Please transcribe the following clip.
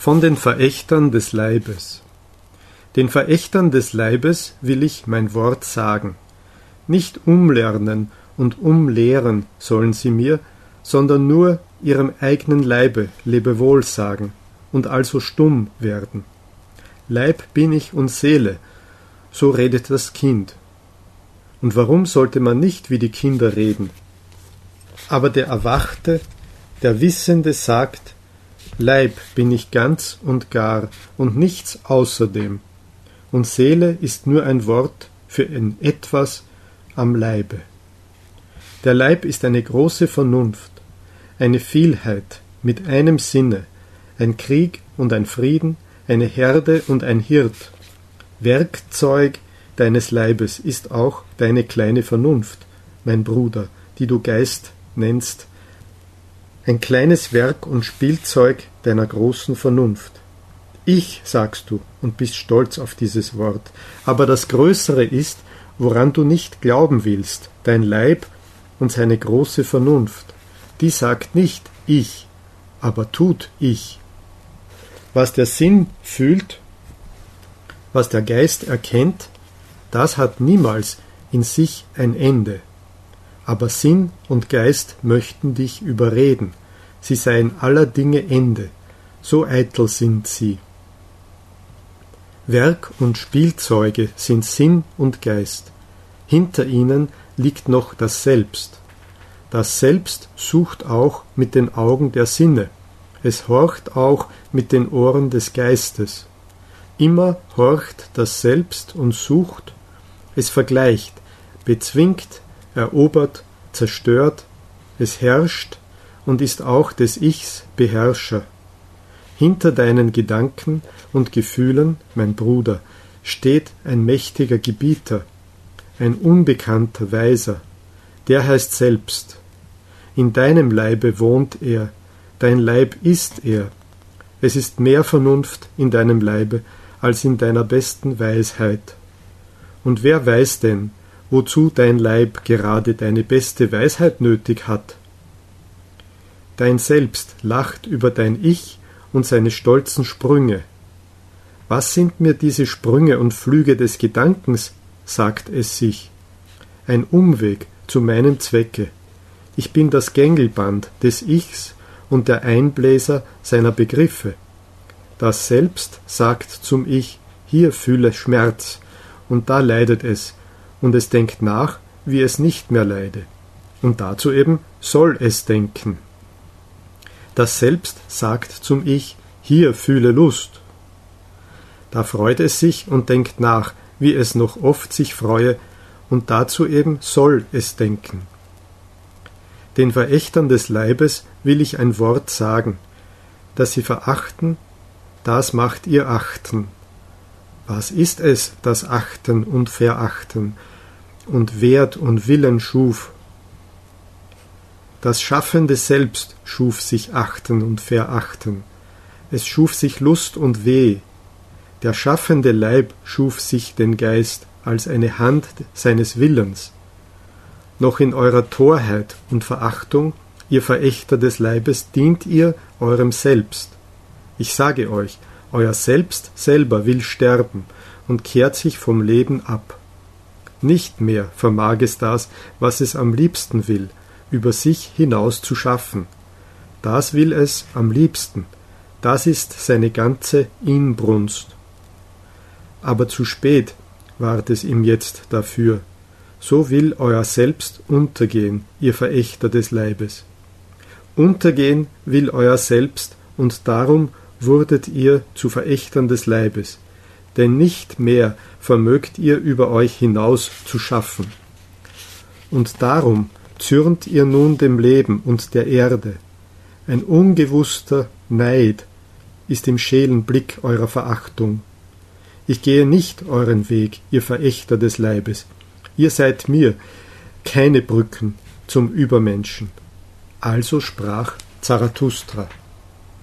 Von den Verächtern des Leibes. Den Verächtern des Leibes will ich mein Wort sagen. Nicht umlernen und umlehren sollen sie mir, sondern nur ihrem eigenen Leibe Lebewohl sagen und also stumm werden. Leib bin ich und Seele, so redet das Kind. Und warum sollte man nicht wie die Kinder reden? Aber der Erwachte, der Wissende sagt, Leib bin ich ganz und gar und nichts außerdem, und Seele ist nur ein Wort für ein etwas am Leibe. Der Leib ist eine große Vernunft, eine Vielheit mit einem Sinne, ein Krieg und ein Frieden, eine Herde und ein Hirt. Werkzeug deines Leibes ist auch deine kleine Vernunft, mein Bruder, die du Geist nennst, ein kleines Werk und Spielzeug deiner großen Vernunft. Ich, sagst du, und bist stolz auf dieses Wort, aber das Größere ist, woran du nicht glauben willst, dein Leib und seine große Vernunft. Die sagt nicht ich, aber tut ich. Was der Sinn fühlt, was der Geist erkennt, das hat niemals in sich ein Ende aber Sinn und Geist möchten dich überreden, sie seien aller Dinge Ende, so eitel sind sie. Werk und Spielzeuge sind Sinn und Geist, hinter ihnen liegt noch das Selbst. Das Selbst sucht auch mit den Augen der Sinne, es horcht auch mit den Ohren des Geistes. Immer horcht das Selbst und sucht, es vergleicht, bezwingt, erobert, zerstört, es herrscht und ist auch des Ichs Beherrscher. Hinter deinen Gedanken und Gefühlen, mein Bruder, steht ein mächtiger Gebieter, ein unbekannter Weiser, der heißt selbst. In deinem Leibe wohnt er, dein Leib ist er. Es ist mehr Vernunft in deinem Leibe als in deiner besten Weisheit. Und wer weiß denn, wozu dein Leib gerade deine beste Weisheit nötig hat. Dein Selbst lacht über dein Ich und seine stolzen Sprünge. Was sind mir diese Sprünge und Flüge des Gedankens, sagt es sich. Ein Umweg zu meinem Zwecke. Ich bin das Gängelband des Ichs und der Einbläser seiner Begriffe. Das Selbst sagt zum Ich, hier fühle Schmerz, und da leidet es, und es denkt nach, wie es nicht mehr leide. Und dazu eben soll es denken. Das Selbst sagt zum Ich, hier fühle Lust. Da freut es sich und denkt nach, wie es noch oft sich freue, und dazu eben soll es denken. Den Verächtern des Leibes will ich ein Wort sagen, das sie verachten, das macht ihr achten. Was ist es, das Achten und Verachten, und Wert und Willen schuf. Das Schaffende selbst schuf sich achten und verachten. Es schuf sich Lust und Weh. Der schaffende Leib schuf sich den Geist als eine Hand seines Willens. Noch in eurer Torheit und Verachtung, ihr Verächter des Leibes, dient ihr eurem Selbst. Ich sage euch, euer Selbst selber will sterben und kehrt sich vom Leben ab. Nicht mehr vermag es das, was es am liebsten will, über sich hinaus zu schaffen. Das will es am liebsten, das ist seine ganze Inbrunst. Aber zu spät ward es ihm jetzt dafür. So will euer Selbst untergehen, ihr Verächter des Leibes. Untergehen will euer Selbst, und darum wurdet ihr zu Verächtern des Leibes denn nicht mehr vermögt ihr über euch hinaus zu schaffen. Und darum zürnt ihr nun dem Leben und der Erde. Ein ungewusster Neid ist im schälen Blick eurer Verachtung. Ich gehe nicht euren Weg, ihr Verächter des Leibes. Ihr seid mir keine Brücken zum Übermenschen. Also sprach Zarathustra.